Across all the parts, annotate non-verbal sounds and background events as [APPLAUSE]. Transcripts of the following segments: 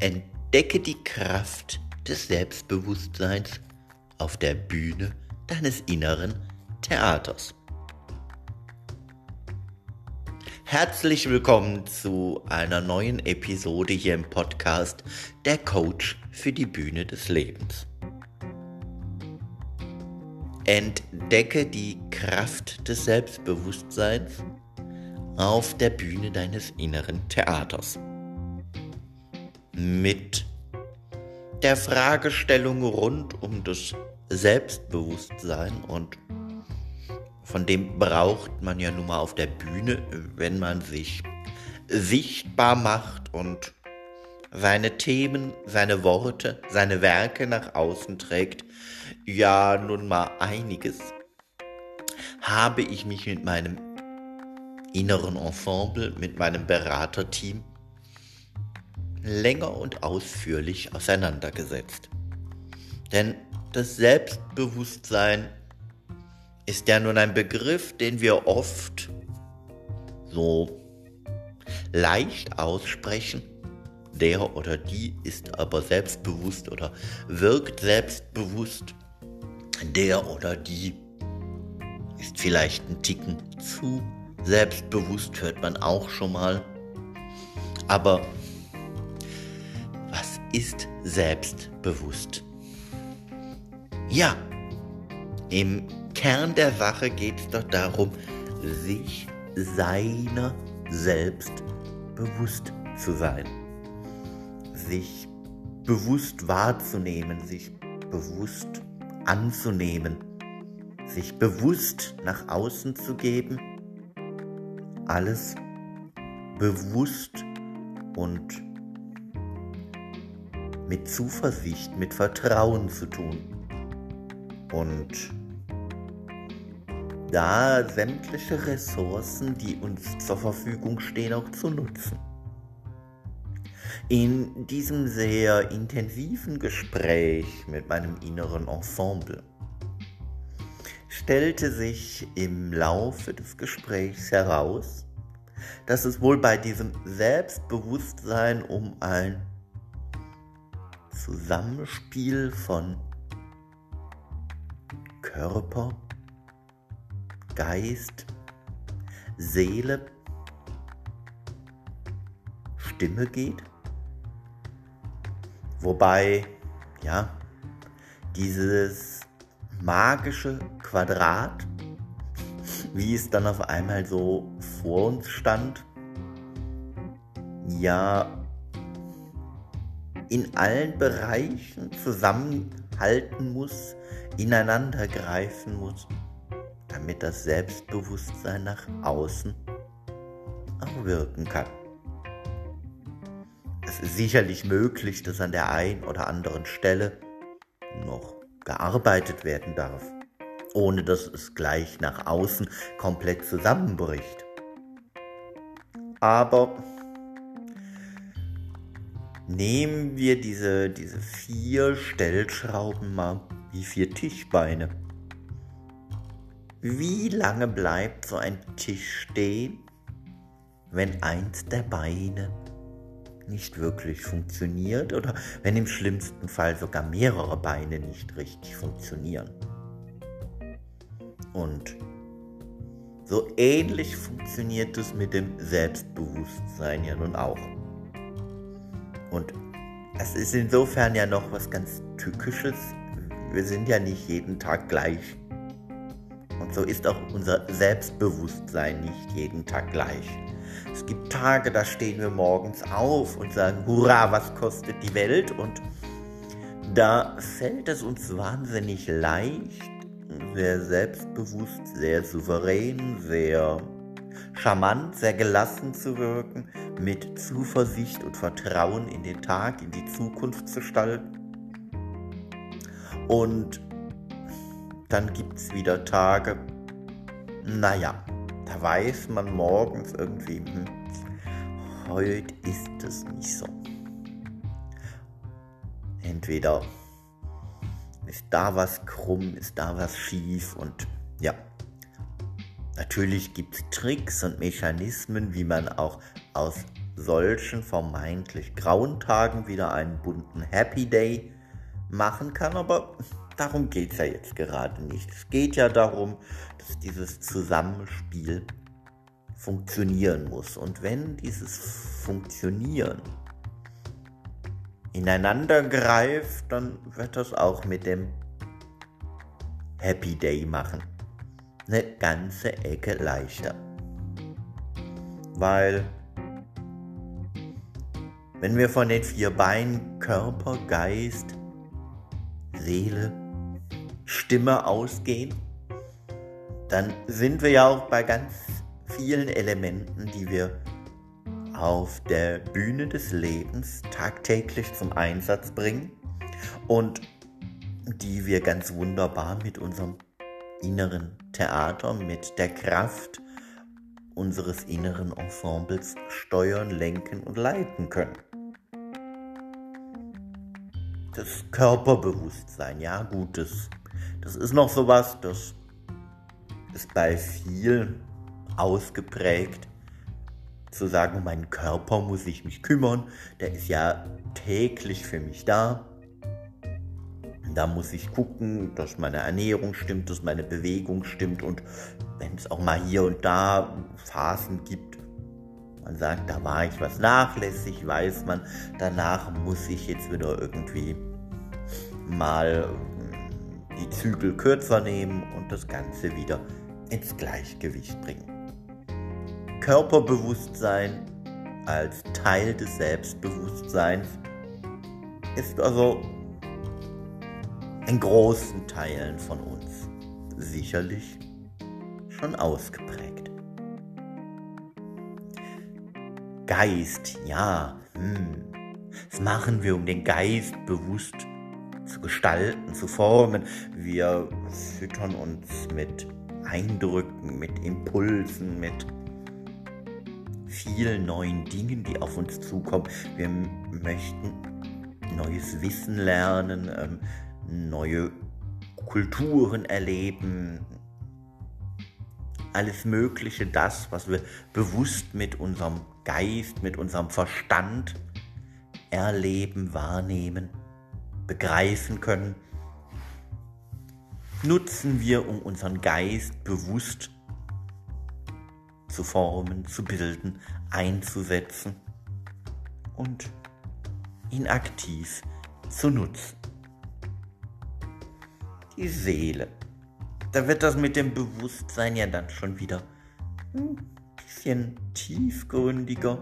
Entdecke die Kraft des Selbstbewusstseins auf der Bühne deines inneren Theaters. Herzlich willkommen zu einer neuen Episode hier im Podcast Der Coach für die Bühne des Lebens. Entdecke die Kraft des Selbstbewusstseins auf der Bühne deines inneren Theaters. Mit der Fragestellung rund um das Selbstbewusstsein und von dem braucht man ja nun mal auf der Bühne, wenn man sich sichtbar macht und seine Themen, seine Worte, seine Werke nach außen trägt, ja nun mal einiges, habe ich mich mit meinem inneren Ensemble, mit meinem Beraterteam länger und ausführlich auseinandergesetzt. Denn das Selbstbewusstsein ist ja nun ein Begriff, den wir oft so leicht aussprechen. Der oder die ist aber selbstbewusst oder wirkt selbstbewusst. Der oder die ist vielleicht ein Ticken zu selbstbewusst, hört man auch schon mal. Aber ist selbstbewusst? Ja, im Kern der Sache geht es doch darum, sich seiner selbst bewusst zu sein. Sich bewusst wahrzunehmen, sich bewusst anzunehmen, sich bewusst nach außen zu geben, alles bewusst und mit Zuversicht, mit Vertrauen zu tun. Und da sämtliche Ressourcen, die uns zur Verfügung stehen, auch zu nutzen. In diesem sehr intensiven Gespräch mit meinem inneren Ensemble stellte sich im Laufe des Gesprächs heraus, dass es wohl bei diesem Selbstbewusstsein um ein Zusammenspiel von Körper, Geist, Seele, Stimme geht. Wobei, ja, dieses magische Quadrat, wie es dann auf einmal so vor uns stand, ja, in allen Bereichen zusammenhalten muss, ineinander greifen muss, damit das Selbstbewusstsein nach außen auch wirken kann. Es ist sicherlich möglich, dass an der einen oder anderen Stelle noch gearbeitet werden darf, ohne dass es gleich nach außen komplett zusammenbricht. Aber Nehmen wir diese, diese vier Stellschrauben mal wie vier Tischbeine. Wie lange bleibt so ein Tisch stehen, wenn eins der Beine nicht wirklich funktioniert oder wenn im schlimmsten Fall sogar mehrere Beine nicht richtig funktionieren? Und so ähnlich funktioniert es mit dem Selbstbewusstsein ja nun auch. Und es ist insofern ja noch was ganz Tückisches. Wir sind ja nicht jeden Tag gleich. Und so ist auch unser Selbstbewusstsein nicht jeden Tag gleich. Es gibt Tage, da stehen wir morgens auf und sagen, hurra, was kostet die Welt? Und da fällt es uns wahnsinnig leicht, sehr selbstbewusst, sehr souverän, sehr charmant, sehr gelassen zu wirken, mit Zuversicht und Vertrauen in den Tag, in die Zukunft zu gestalten. Und dann gibt es wieder Tage, naja, da weiß man morgens irgendwie, hm, heute ist es nicht so. Entweder ist da was krumm, ist da was schief und ja, Natürlich gibt es Tricks und Mechanismen, wie man auch aus solchen vermeintlich grauen Tagen wieder einen bunten Happy Day machen kann, aber darum geht es ja jetzt gerade nicht. Es geht ja darum, dass dieses Zusammenspiel funktionieren muss. Und wenn dieses Funktionieren ineinander greift, dann wird das auch mit dem Happy Day machen. Eine ganze Ecke leichter. Weil wenn wir von den vier Beinen Körper, Geist, Seele, Stimme ausgehen, dann sind wir ja auch bei ganz vielen Elementen, die wir auf der Bühne des Lebens tagtäglich zum Einsatz bringen und die wir ganz wunderbar mit unserem inneren Theater, mit der Kraft unseres inneren Ensembles steuern, lenken und leiten können. Das Körperbewusstsein, ja gut, das, das ist noch sowas, das ist bei vielen ausgeprägt zu sagen, um meinen Körper muss ich mich kümmern, der ist ja täglich für mich da. Da muss ich gucken, dass meine Ernährung stimmt, dass meine Bewegung stimmt und wenn es auch mal hier und da Phasen gibt, man sagt, da war ich was nachlässig, weiß man, danach muss ich jetzt wieder irgendwie mal hm, die Zügel kürzer nehmen und das Ganze wieder ins Gleichgewicht bringen. Körperbewusstsein als Teil des Selbstbewusstseins ist also in großen Teilen von uns sicherlich schon ausgeprägt. Geist, ja, hm. Was machen wir, um den Geist bewusst zu gestalten, zu formen? Wir füttern uns mit Eindrücken, mit Impulsen, mit vielen neuen Dingen, die auf uns zukommen. Wir möchten neues Wissen lernen, ähm, neue Kulturen erleben, alles Mögliche, das, was wir bewusst mit unserem Geist, mit unserem Verstand erleben, wahrnehmen, begreifen können, nutzen wir, um unseren Geist bewusst zu formen, zu bilden, einzusetzen und ihn aktiv zu nutzen. Die Seele. Da wird das mit dem Bewusstsein ja dann schon wieder ein bisschen tiefgründiger.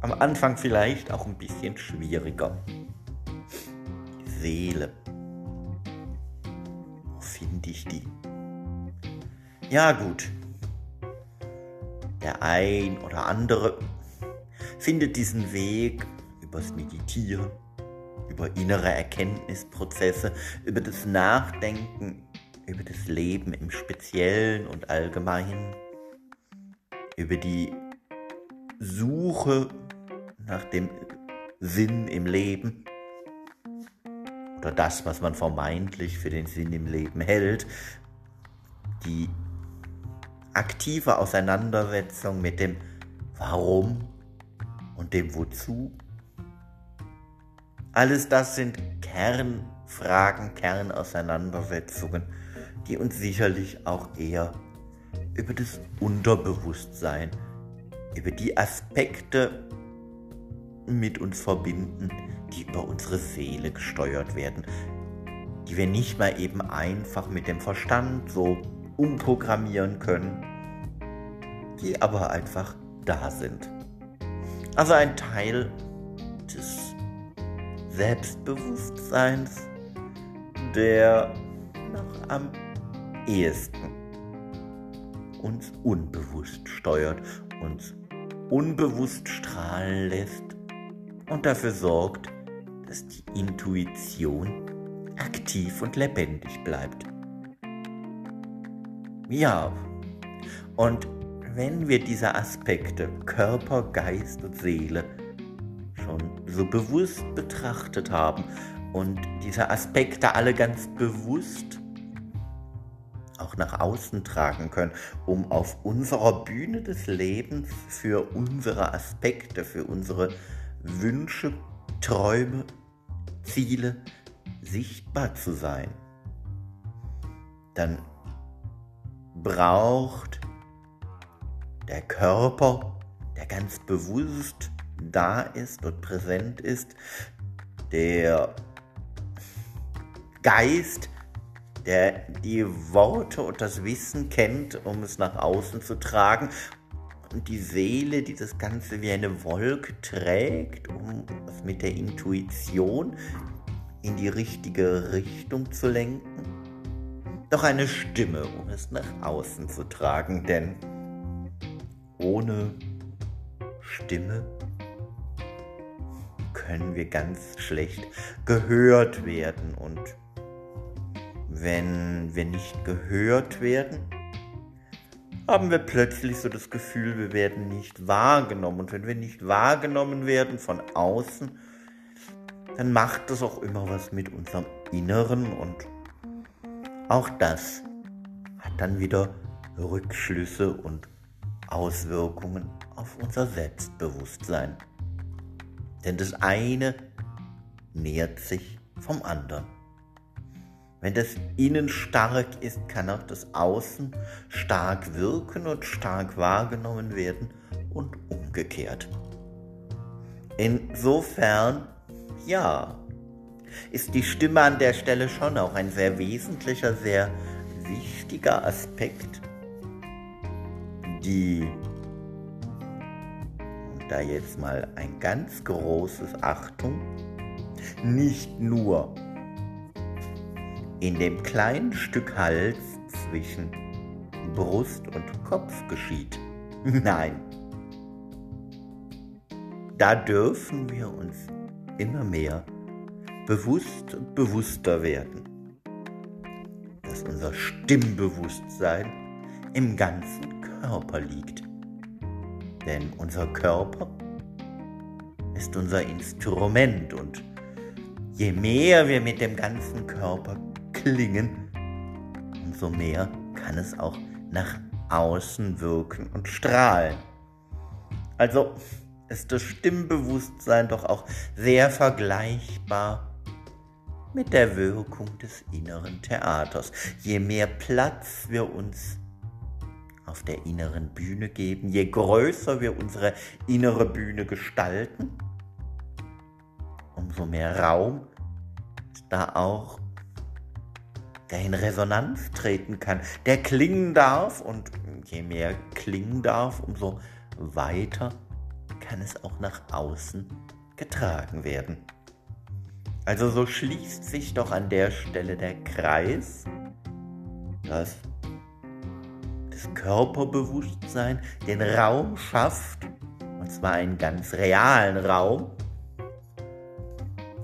Am Anfang vielleicht auch ein bisschen schwieriger. Die Seele. Wo finde ich die? Ja gut, der ein oder andere findet diesen Weg übers Meditieren, über innere Erkenntnisprozesse, über das Nachdenken, über das Leben im Speziellen und Allgemeinen, über die Suche nach dem Sinn im Leben oder das, was man vermeintlich für den Sinn im Leben hält, die aktive Auseinandersetzung mit dem Warum und dem Wozu. Alles das sind Kernfragen, Kernauseinandersetzungen, die uns sicherlich auch eher über das Unterbewusstsein, über die Aspekte mit uns verbinden, die über unsere Seele gesteuert werden, die wir nicht mal eben einfach mit dem Verstand so umprogrammieren können, die aber einfach da sind. Also ein Teil Selbstbewusstseins, der noch am ehesten uns unbewusst steuert, uns unbewusst strahlen lässt und dafür sorgt, dass die Intuition aktiv und lebendig bleibt. Ja, und wenn wir diese Aspekte Körper, Geist und Seele schon so bewusst betrachtet haben und diese Aspekte alle ganz bewusst auch nach außen tragen können, um auf unserer Bühne des Lebens für unsere Aspekte, für unsere Wünsche, Träume, Ziele sichtbar zu sein. Dann braucht der Körper, der ganz bewusst da ist und präsent ist, der Geist, der die Worte und das Wissen kennt, um es nach außen zu tragen. Und die Seele, die das Ganze wie eine Wolke trägt, um es mit der Intuition in die richtige Richtung zu lenken. Doch eine Stimme, um es nach außen zu tragen, denn ohne Stimme können wir ganz schlecht gehört werden und wenn wir nicht gehört werden, haben wir plötzlich so das Gefühl, wir werden nicht wahrgenommen. Und wenn wir nicht wahrgenommen werden von außen, dann macht das auch immer was mit unserem Inneren und auch das hat dann wieder Rückschlüsse und Auswirkungen auf unser Selbstbewusstsein. Denn das eine nähert sich vom anderen. Wenn das Innen stark ist, kann auch das Außen stark wirken und stark wahrgenommen werden und umgekehrt. Insofern, ja, ist die Stimme an der Stelle schon auch ein sehr wesentlicher, sehr wichtiger Aspekt, die, da jetzt mal ein ganz großes Achtung, nicht nur in dem kleinen Stück Hals zwischen Brust und Kopf geschieht. [LAUGHS] Nein. Da dürfen wir uns immer mehr bewusst und bewusster werden, dass unser Stimmbewusstsein im ganzen Körper liegt. Denn unser Körper ist unser Instrument und je mehr wir mit dem ganzen Körper klingen, umso mehr kann es auch nach außen wirken und strahlen. Also ist das Stimmbewusstsein doch auch sehr vergleichbar mit der Wirkung des inneren Theaters. Je mehr Platz wir uns auf der inneren Bühne geben, je größer wir unsere innere Bühne gestalten, umso mehr Raum da auch der in Resonanz treten kann, der klingen darf und je mehr klingen darf, umso weiter kann es auch nach außen getragen werden. Also so schließt sich doch an der Stelle der Kreis, dass das Körperbewusstsein den Raum schafft, und zwar einen ganz realen Raum,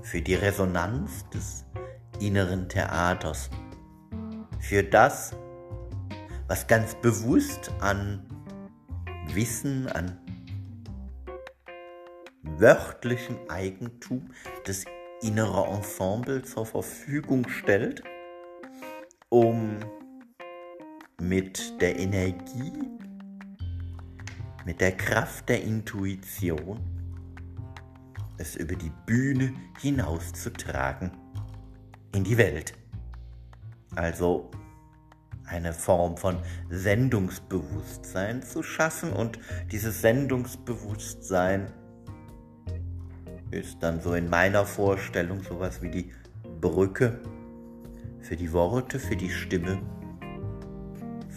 für die Resonanz des inneren Theaters für das, was ganz bewusst an Wissen, an wörtlichem Eigentum des inneren Ensemble zur Verfügung stellt, um mit der Energie, mit der Kraft der Intuition es über die Bühne hinauszutragen in die Welt. Also eine Form von Sendungsbewusstsein zu schaffen und dieses Sendungsbewusstsein ist dann so in meiner Vorstellung sowas wie die Brücke für die Worte, für die Stimme,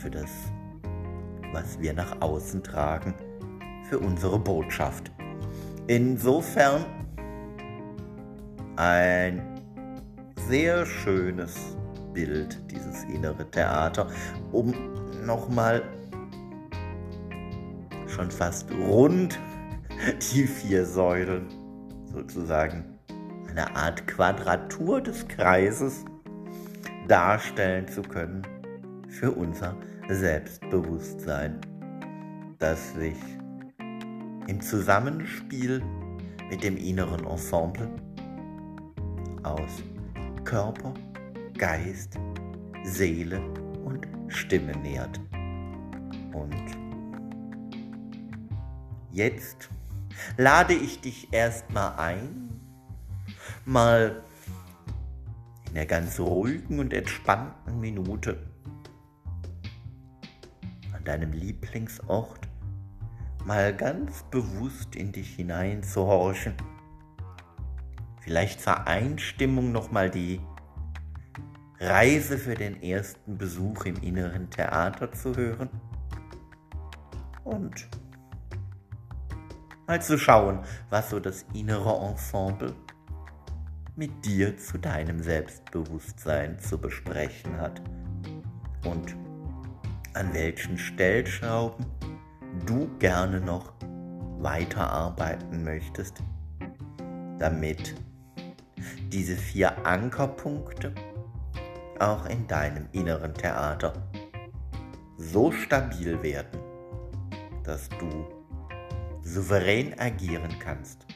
für das, was wir nach außen tragen, für unsere Botschaft. Insofern ein sehr schönes Bild, dieses innere Theater, um nochmal schon fast rund die vier Säulen sozusagen eine Art Quadratur des Kreises darstellen zu können für unser Selbstbewusstsein, das sich im Zusammenspiel mit dem inneren Ensemble aus Körper, Geist, Seele und Stimme nährt. Und jetzt lade ich dich erstmal ein, mal in der ganz ruhigen und entspannten Minute deinem Lieblingsort mal ganz bewusst in dich hineinzuhorchen. Vielleicht zur Einstimmung nochmal die Reise für den ersten Besuch im inneren Theater zu hören und mal zu schauen, was so das innere Ensemble mit dir zu deinem Selbstbewusstsein zu besprechen hat und an welchen Stellschrauben du gerne noch weiterarbeiten möchtest, damit diese vier Ankerpunkte auch in deinem inneren Theater so stabil werden, dass du souverän agieren kannst,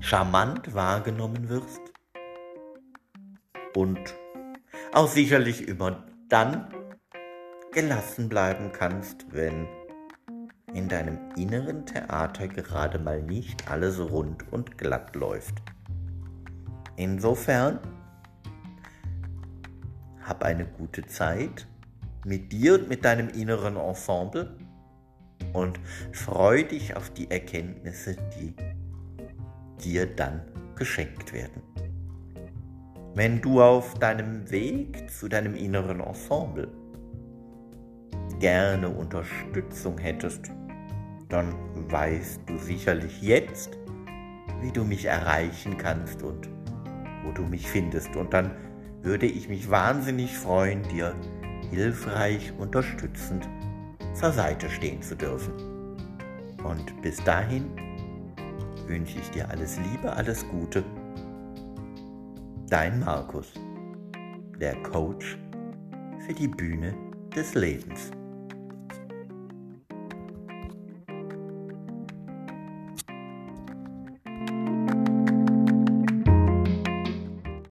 charmant wahrgenommen wirst und auch sicherlich immer dann gelassen bleiben kannst, wenn in deinem inneren Theater gerade mal nicht alles rund und glatt läuft. Insofern hab eine gute Zeit mit dir und mit deinem inneren Ensemble und freu dich auf die Erkenntnisse, die dir dann geschenkt werden. Wenn du auf deinem Weg zu deinem inneren Ensemble gerne Unterstützung hättest, dann weißt du sicherlich jetzt, wie du mich erreichen kannst und wo du mich findest. Und dann würde ich mich wahnsinnig freuen, dir hilfreich, unterstützend zur Seite stehen zu dürfen. Und bis dahin wünsche ich dir alles Liebe, alles Gute. Dein Markus, der Coach für die Bühne des Lebens.